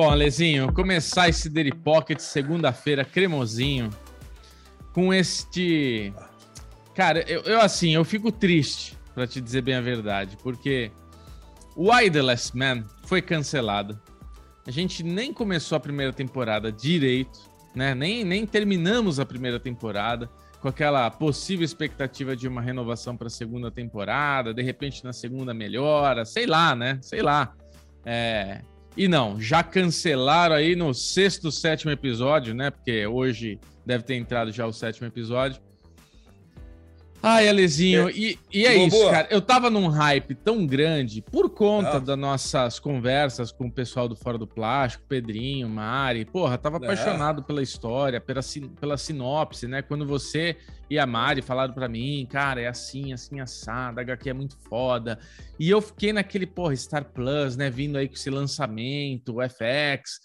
Bom, Alezinho, começar esse Daily Pocket segunda-feira, cremosinho, com este. Cara, eu, eu assim, eu fico triste, para te dizer bem a verdade, porque o I The Last Man foi cancelado. A gente nem começou a primeira temporada direito, né? Nem, nem terminamos a primeira temporada com aquela possível expectativa de uma renovação para a segunda temporada, de repente na segunda melhora, sei lá, né? Sei lá. É... E não, já cancelaram aí no sexto, sétimo episódio, né? Porque hoje deve ter entrado já o sétimo episódio. Ai, Alezinho, é. e, e é boa, isso, cara. Eu tava num hype tão grande por conta ah. das nossas conversas com o pessoal do Fora do Plástico, Pedrinho, Mari. Porra, tava é. apaixonado pela história, pela, pela sinopse, né? Quando você e a Mari falaram para mim, cara, é assim, assim, assado, a HQ é muito foda. E eu fiquei naquele, porra, Star Plus, né? Vindo aí com esse lançamento, o FX.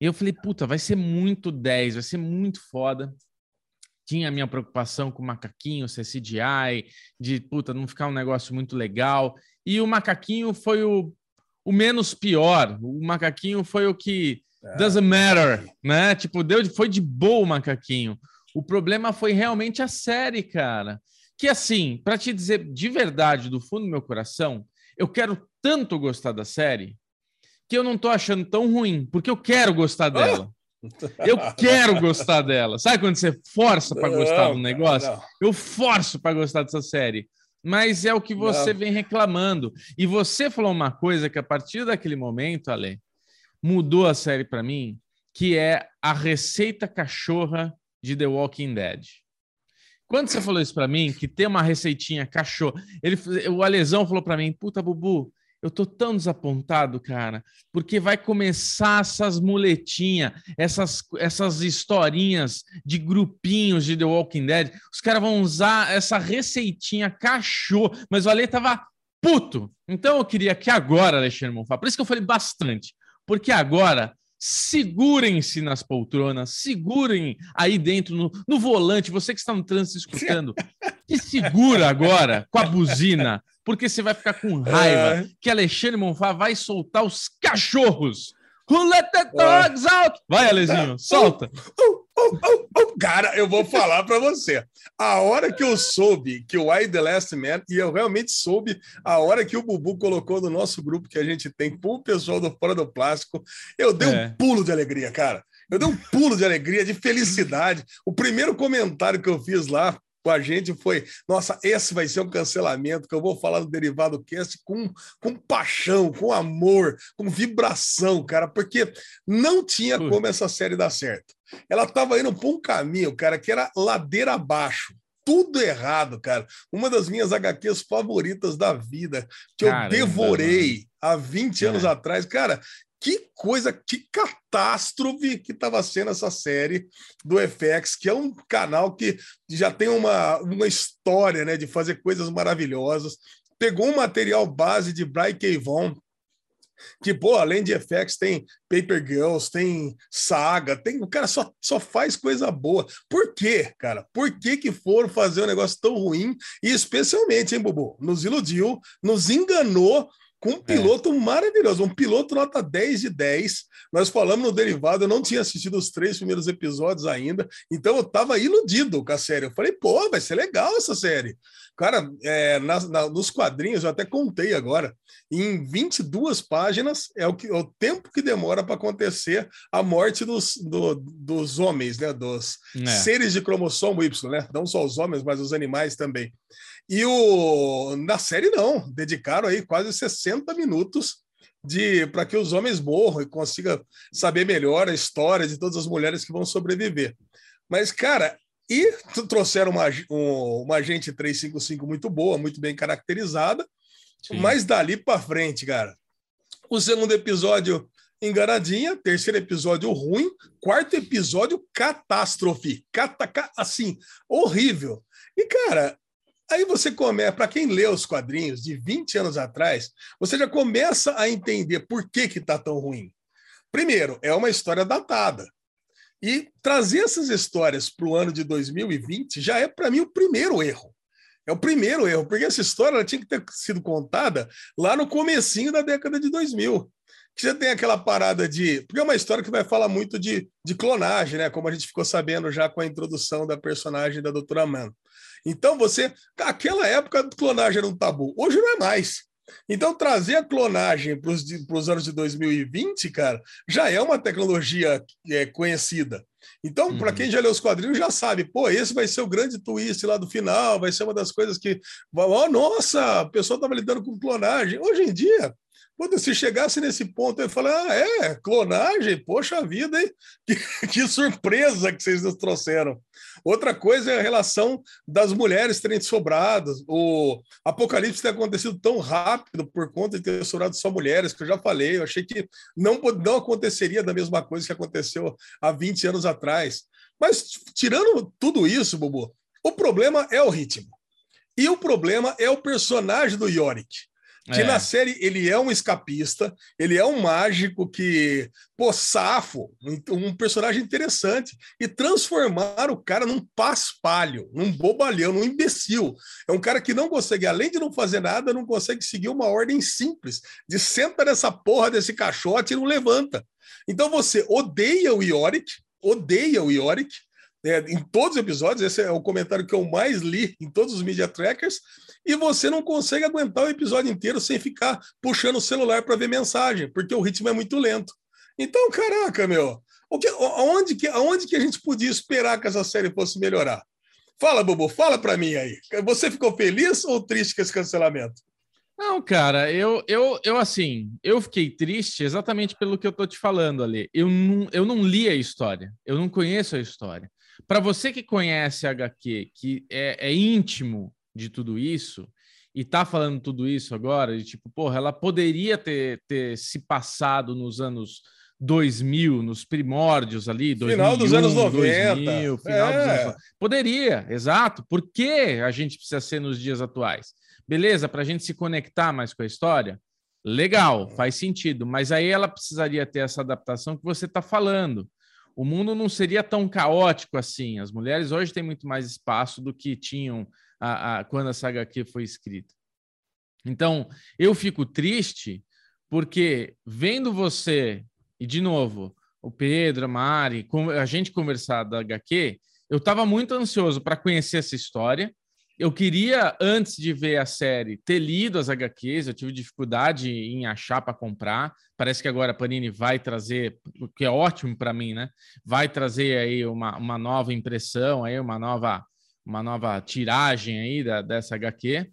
E eu falei, puta, vai ser muito 10, vai ser muito foda tinha a minha preocupação com o macaquinho, CGI, de puta, não ficar um negócio muito legal. E o macaquinho foi o, o menos pior. O macaquinho foi o que é. doesn't matter, né? Tipo, deu, foi de boa o macaquinho. O problema foi realmente a série, cara. Que assim, para te dizer de verdade, do fundo do meu coração, eu quero tanto gostar da série que eu não tô achando tão ruim, porque eu quero gostar dela. Eu quero gostar dela. Sabe quando você força para gostar do negócio? Não. Eu forço para gostar dessa série. Mas é o que você não. vem reclamando. E você falou uma coisa que a partir daquele momento, Ale, mudou a série para mim, que é a receita cachorra de The Walking Dead. Quando você falou isso para mim, que tem uma receitinha cachorro, ele, o Alesão falou para mim, puta, Bubu, eu tô tão desapontado, cara, porque vai começar essas muletinhas, essas, essas historinhas de grupinhos de The Walking Dead. Os caras vão usar essa receitinha cachorro, mas o Ale tava puto. Então eu queria que agora, Alexandre Monfá, por isso que eu falei bastante, porque agora segurem-se nas poltronas, segurem aí dentro no, no volante, você que está no trânsito escutando, se segura agora com a buzina, porque você vai ficar com raiva é. que Alexandre Monfá vai soltar os cachorros. Who let the dogs é. out? Vai, Alezinho, solta. Uh, uh, uh, Cara, eu vou falar para você. A hora que eu soube que o I The Last Man, e eu realmente soube a hora que o Bubu colocou no nosso grupo que a gente tem com o pessoal do Fora do Plástico, eu dei é. um pulo de alegria, cara. Eu dei um pulo de alegria, de felicidade. O primeiro comentário que eu fiz lá com a gente foi: nossa, esse vai ser um cancelamento que eu vou falar do Derivado Cast com, com paixão, com amor, com vibração, cara, porque não tinha como essa série dar certo. Ela estava indo por um caminho, cara, que era ladeira abaixo. Tudo errado, cara. Uma das minhas HQs favoritas da vida, que eu devorei mano. há 20 anos é. atrás. Cara, que coisa, que catástrofe que estava sendo essa série do FX, que é um canal que já tem uma, uma história né, de fazer coisas maravilhosas. Pegou um material base de Brian K. Vaughan, que, pô, além de FX, tem Paper Girls, tem Saga, tem. O cara só, só faz coisa boa. Por quê, cara? Por que, que foram fazer um negócio tão ruim? E especialmente, hein, Bubu? Nos iludiu, nos enganou com um é. piloto é. maravilhoso, um piloto nota 10 de 10. Nós falamos no derivado, eu não tinha assistido os três primeiros episódios ainda, então eu estava iludido com a série. Eu falei, pô, vai ser legal essa série. Cara, é, na, na, nos quadrinhos, eu até contei agora, em 22 páginas é o, que, é o tempo que demora para acontecer a morte dos, do, dos homens, né? Dos é. seres de cromossomo Y, né? Não só os homens, mas os animais também. E o na série não, dedicaram aí quase 60 minutos de para que os homens morram e consiga saber melhor a história de todas as mulheres que vão sobreviver. Mas cara, e trouxeram uma, um, uma agente 355 muito boa, muito bem caracterizada, Sim. mas dali para frente, cara. O segundo episódio enganadinha, terceiro episódio ruim, quarto episódio catástrofe, cata, assim, horrível. E cara, Aí você começa, para quem lê os quadrinhos de 20 anos atrás, você já começa a entender por que que tá tão ruim. Primeiro, é uma história datada. E trazer essas histórias para o ano de 2020 já é, para mim, o primeiro erro. É o primeiro erro, porque essa história tinha que ter sido contada lá no comecinho da década de 2000. Que já tem aquela parada de. Porque é uma história que vai falar muito de, de clonagem, né? Como a gente ficou sabendo já com a introdução da personagem da Doutora Man. Então, você. Aquela época, a clonagem era um tabu. Hoje não é mais. Então, trazer a clonagem para os anos de 2020, cara, já é uma tecnologia é, conhecida. Então, uhum. para quem já leu os quadrinhos, já sabe, pô, esse vai ser o grande twist lá do final, vai ser uma das coisas que. Oh, nossa, o pessoal estava lidando com clonagem. Hoje em dia, quando se chegasse nesse ponto, eu falei: ah, é, clonagem, poxa vida, hein? Que, que, surpresa que vocês nos trouxeram. Outra coisa é a relação das mulheres terem sobrado. O apocalipse ter acontecido tão rápido por conta de ter sobrado só mulheres, que eu já falei, eu achei que não, não aconteceria da mesma coisa que aconteceu há 20 anos atrás. Mas, tirando tudo isso, Bubu, o problema é o ritmo. E o problema é o personagem do Yorick. Que é. na série ele é um escapista, ele é um mágico que, pô, safo, um, personagem interessante. E transformar o cara num paspalho, num bobalhão, num imbecil. É um cara que não consegue, além de não fazer nada, não consegue seguir uma ordem simples de senta nessa porra desse caixote e não levanta. Então você odeia o Yorick, odeia o Yorick, é, em todos os episódios, esse é o comentário que eu mais li em todos os media trackers, e você não consegue aguentar o episódio inteiro sem ficar puxando o celular para ver mensagem, porque o ritmo é muito lento. Então, caraca, meu, o que, aonde, que, aonde que a gente podia esperar que essa série fosse melhorar? Fala, Bobo, fala para mim aí. Você ficou feliz ou triste com esse cancelamento? Não, cara, eu, eu, eu assim, eu fiquei triste exatamente pelo que eu tô te falando ali. Eu não, eu não li a história, eu não conheço a história. Para você que conhece a HQ, que é, é íntimo de tudo isso, e tá falando tudo isso agora, de tipo, porra, ela poderia ter, ter se passado nos anos 2000, nos primórdios ali, 2001, final dos anos 90. 2000, final é. dos anos... Poderia, exato. Por que a gente precisa ser nos dias atuais? Beleza, para a gente se conectar mais com a história? Legal, faz sentido, mas aí ela precisaria ter essa adaptação que você está falando o mundo não seria tão caótico assim. As mulheres hoje têm muito mais espaço do que tinham a, a, quando essa HQ foi escrita. Então, eu fico triste porque vendo você, e de novo, o Pedro, a Mari, a gente conversar da HQ, eu estava muito ansioso para conhecer essa história eu queria, antes de ver a série, ter lido as HQs, eu tive dificuldade em achar para comprar. Parece que agora a Panini vai trazer, o que é ótimo para mim, né? Vai trazer aí uma, uma nova impressão, aí uma nova, uma nova tiragem aí da, dessa HQ.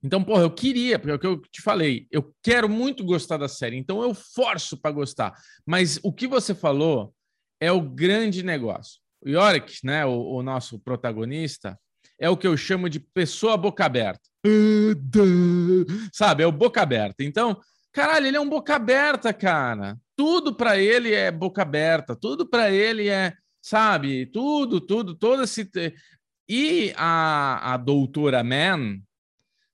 Então, porra, eu queria, porque é o que eu te falei, eu quero muito gostar da série, então eu forço para gostar. Mas o que você falou é o grande negócio. O Yorick, né, o, o nosso protagonista, é o que eu chamo de pessoa boca aberta. Sabe, é o boca aberta. Então, caralho, ele é um boca aberta, cara. Tudo para ele é boca aberta, tudo para ele é, sabe, tudo, tudo, todo esse. E a, a doutora Man,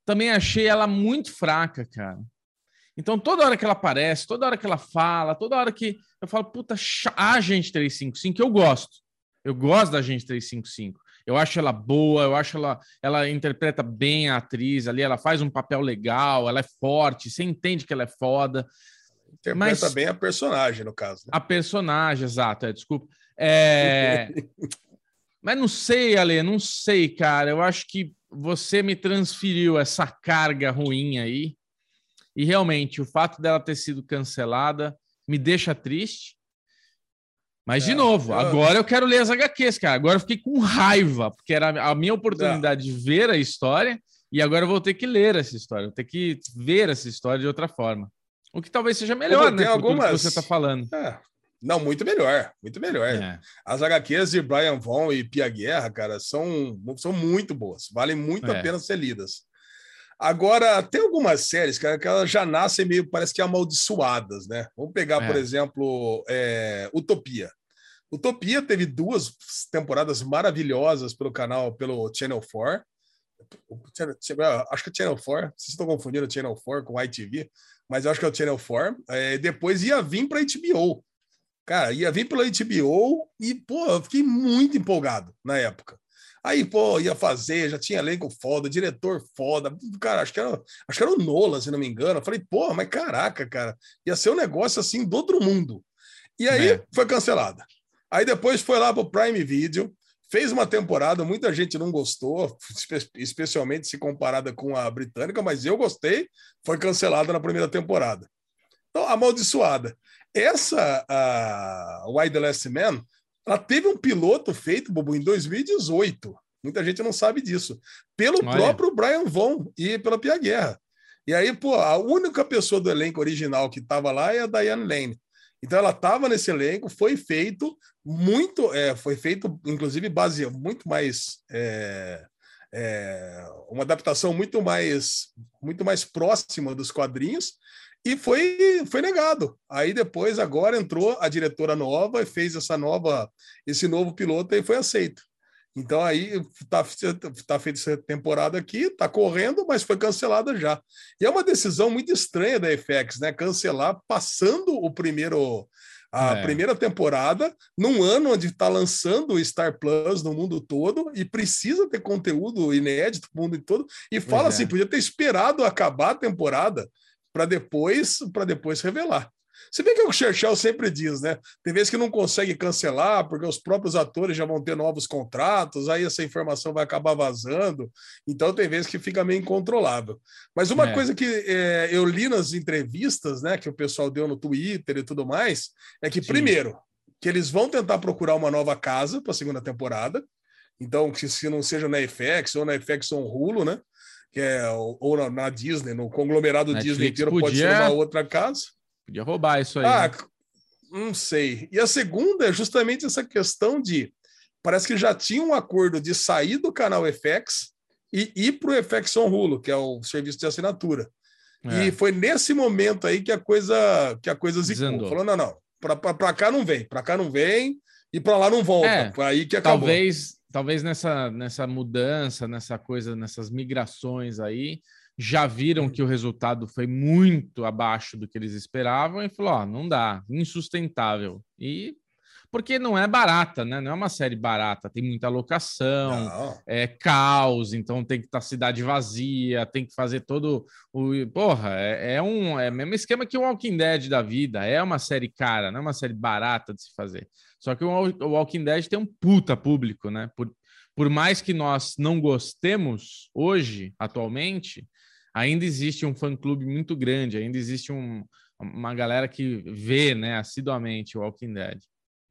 também achei ela muito fraca, cara. Então, toda hora que ela aparece, toda hora que ela fala, toda hora que eu falo, puta, a gente 355, eu gosto. Eu gosto da gente 355. Eu acho ela boa, eu acho ela, ela interpreta bem a atriz ali, ela faz um papel legal, ela é forte, você entende que ela é foda. Interpreta mas, bem a personagem, no caso. Né? A personagem, exato, é, desculpa. É... mas não sei, Ale, não sei, cara. Eu acho que você me transferiu essa carga ruim aí. E realmente, o fato dela ter sido cancelada me deixa triste. Mas, de é, novo, eu... agora eu quero ler as HQs, cara. Agora eu fiquei com raiva, porque era a minha oportunidade de ver a história e agora eu vou ter que ler essa história, vou ter que ver essa história de outra forma. O que talvez seja melhor, né? Algumas... que você está falando. É. Não, muito melhor, muito melhor. É. As HQs de Brian Von e Pia Guerra, cara, são, são muito boas, valem muito é. a pena ser lidas. Agora, tem algumas séries, cara, que elas já nascem meio, parece que amaldiçoadas, né? Vamos pegar, por é. exemplo, é, Utopia. Utopia teve duas temporadas maravilhosas pelo canal, pelo Channel 4. Acho que é Channel 4, vocês estão confundindo o Channel 4 com o ITV, mas acho que é o Channel 4. É, depois ia vir para HBO. Cara, ia vir pela HBO e, pô, eu fiquei muito empolgado na época. Aí, pô, ia fazer, já tinha elenco foda, diretor foda, cara, acho que era, acho que era o Nolan, se não me engano. Eu falei, pô, mas caraca, cara, ia ser um negócio assim do outro mundo. E aí é. foi cancelada. Aí depois foi lá pro Prime Video, fez uma temporada, muita gente não gostou, especialmente se comparada com a britânica, mas eu gostei, foi cancelada na primeira temporada. Então, amaldiçoada. Essa, a Why the Last Man, ela teve um piloto feito, Bobo, em 2018. Muita gente não sabe disso. Pelo Olha. próprio Brian Von e pela Pia Guerra. E aí, pô, a única pessoa do elenco original que estava lá é a Diane Lane. Então ela estava nesse elenco, foi feito muito, é, foi feito, inclusive, base muito mais. É, é, uma adaptação muito mais muito mais próxima dos quadrinhos e foi, foi negado. Aí depois, agora entrou a diretora nova e fez essa nova, esse novo piloto e foi aceito. Então aí tá, tá feita essa temporada aqui, tá correndo, mas foi cancelada já. E é uma decisão muito estranha da FX, né? Cancelar passando o primeiro a é. primeira temporada num ano onde está lançando o Star Plus no mundo todo e precisa ter conteúdo inédito no mundo todo e fala assim, podia ter esperado acabar a temporada para depois para depois revelar. Se bem que o Churchill sempre diz, né? Tem vezes que não consegue cancelar, porque os próprios atores já vão ter novos contratos, aí essa informação vai acabar vazando. Então tem vezes que fica meio incontrolável. Mas uma é. coisa que é, eu li nas entrevistas, né, que o pessoal deu no Twitter e tudo mais, é que, Sim. primeiro, que eles vão tentar procurar uma nova casa para a segunda temporada. Então, que se não seja na FX ou na FX ou Hulu, né? que é, ou na, na Disney, no conglomerado Netflix Disney inteiro, podia... pode ser uma outra casa. Podia roubar isso aí. Ah, né? não sei. E a segunda é justamente essa questão de. Parece que já tinha um acordo de sair do canal FX e ir para o FX on Hulu, que é o serviço de assinatura. É. E foi nesse momento aí que a coisa que a coisa zicou. Falou: não, não, para cá não vem, para cá não vem e para lá não volta. É, aí que acabou. Talvez, talvez nessa, nessa mudança, nessa coisa, nessas migrações aí, já viram que o resultado foi muito abaixo do que eles esperavam e falou: ó, não dá, insustentável. E porque não é barata, né? Não é uma série barata, tem muita locação, não. é caos, então tem que estar tá cidade vazia, tem que fazer todo o. Porra, é, é um é o mesmo esquema que o Walking Dead da vida. É uma série cara, não é uma série barata de se fazer. Só que o Walking Dead tem um puta público, né? Por, por mais que nós não gostemos hoje, atualmente, ainda existe um fã-clube muito grande, ainda existe um, uma galera que vê né, assiduamente o Walking Dead,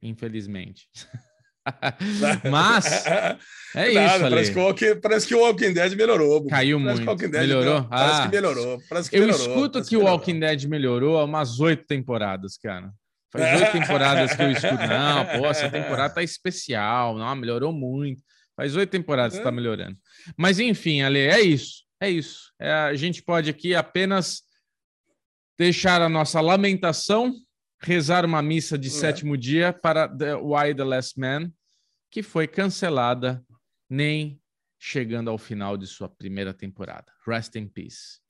infelizmente. Mas é Nada, isso. Parece que, Walking, parece que, o Walking Dead melhorou. Caiu parece muito. melhorou? Parece ah, que melhorou. Parece que eu melhorou, escuto que, o Walking Dead melhorou há umas oito temporadas, cara. Faz oito temporadas que eu escuto. Não, pô, essa temporada tá especial. Não, melhorou muito. Faz oito temporadas que tá melhorando. Mas enfim, Ale, é isso. É isso. É, a gente pode aqui apenas deixar a nossa lamentação, rezar uma missa de é. sétimo dia para The Why the Last Man, que foi cancelada, nem chegando ao final de sua primeira temporada. Rest in peace.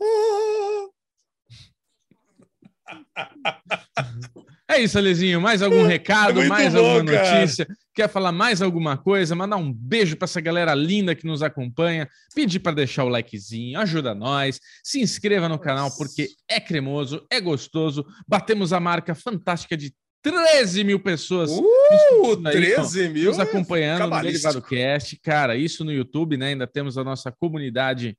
É isso, Alezinho. Mais algum recado? É mais bom, alguma notícia? Quer falar mais alguma coisa? Mandar um beijo para essa galera linda que nos acompanha. Pedir para deixar o likezinho, ajuda nós. Se inscreva no canal porque é cremoso, é gostoso. Batemos a marca fantástica de 13 mil pessoas uh, 13 mil nos acompanhando no Derivado Cast. Cara, isso no YouTube, né? Ainda temos a nossa comunidade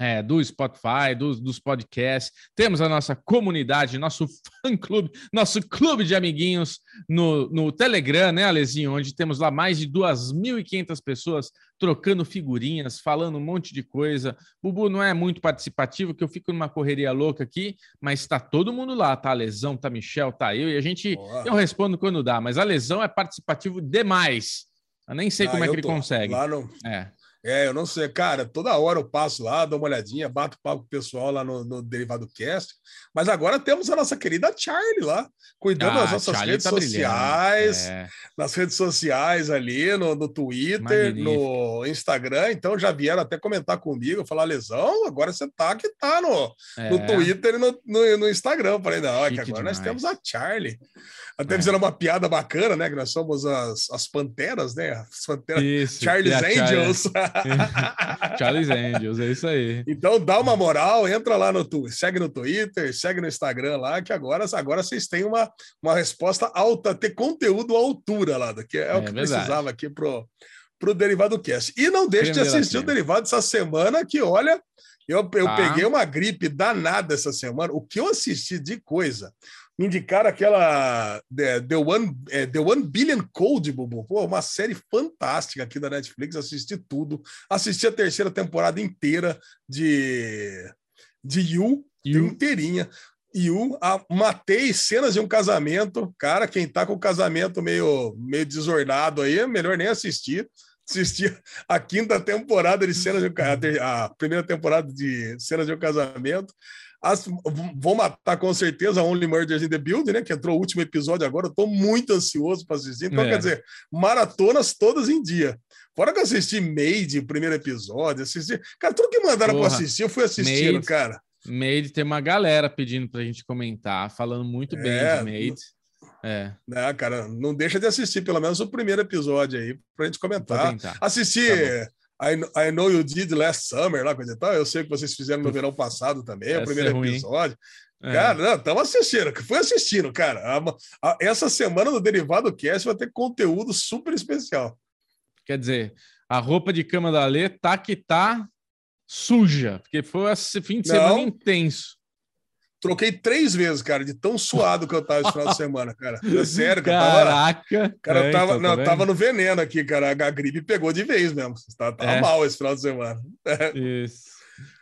é, do Spotify, dos, dos podcasts. Temos a nossa comunidade, nosso fã-clube, nosso clube de amiguinhos no, no Telegram, né, Alezinho? Onde temos lá mais de 2.500 pessoas trocando figurinhas, falando um monte de coisa. Bubu não é muito participativo, que eu fico numa correria louca aqui, mas está todo mundo lá, tá? A Lesão, tá Michel, tá eu, e a gente, Boa. eu respondo quando dá, mas a Lesão é participativo demais. Eu nem sei ah, como é que ele consegue. Lá no... É. É, eu não sei, cara, toda hora eu passo lá, dou uma olhadinha, bato papo com o pessoal lá no, no Derivado Cast, mas agora temos a nossa querida Charlie lá, cuidando ah, das nossas Charlie redes tá sociais, é. nas redes sociais ali, no, no Twitter, Magnífico. no Instagram, então já vieram até comentar comigo, falar, Lesão, agora você tá que tá no, é. no Twitter e no, no, no Instagram. Eu falei, não, é que agora demais. nós temos a Charlie. Até é. fizeram uma piada bacana, né? Que nós somos as, as panteras, né? As panteras. Isso, Charles Angels. Charles Angels, é isso aí. Então dá uma moral, entra lá no Twitter, segue no Twitter, segue no Instagram lá, que agora, agora vocês têm uma, uma resposta alta, ter conteúdo à altura lá, que é, é o que verdade. precisava aqui pro, pro Derivado Cast. E não deixe de assistir o Derivado essa semana, que olha, eu, eu tá. peguei uma gripe danada essa semana. O que eu assisti de coisa? Me indicaram aquela The, The, One, é, The One Billion Code, Bubu. Pô, uma série fantástica aqui da Netflix. Assisti tudo. Assisti a terceira temporada inteira de, de You, you. inteirinha. You, a, matei cenas de um casamento. Cara, quem tá com o casamento meio, meio desornado aí, é melhor nem assistir assistir a quinta temporada de cenas de a primeira temporada de cenas de um casamento. As, vou matar com certeza Only Murders in the Building, né? Que entrou o último episódio agora. Estou muito ansioso para assistir. Então, é. quer dizer, maratonas todas em dia. Fora que eu assisti Made, primeiro episódio, assisti. Cara, tudo que mandaram para assistir, eu fui assistindo, Made, cara. Made tem uma galera pedindo para a gente comentar, falando muito bem é, de Made. É. Né, cara, não deixa de assistir pelo menos o primeiro episódio aí pra gente comentar. Assistir tá I, I Know You Did Last Summer, lá, coisa e tal. Eu sei que vocês fizeram no verão passado também, o primeiro episódio. É. Cara, estamos assistindo, fui assistindo, cara. A, a, essa semana no Derivado Cast vai ter conteúdo super especial. Quer dizer, a roupa de cama da Lê tá que tá suja, porque foi esse fim de não. semana intenso. Troquei três vezes, cara, de tão suado que eu tava esse final de semana, cara. É sério, Caraca! Tava, cara, eu é, tava, então, não, tá tava no veneno aqui, cara. A gripe pegou de vez mesmo. Tava, tava é. mal esse final de semana. Isso.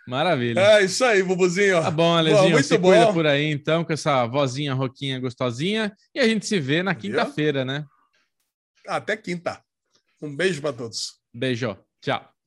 Maravilha. É isso aí, Bubuzinho. Tá bom, Alezinho. muito se bom. por aí, então, com essa vozinha roquinha gostosinha. E a gente se vê na quinta-feira, né? Até quinta. Um beijo para todos. Beijo. Tchau.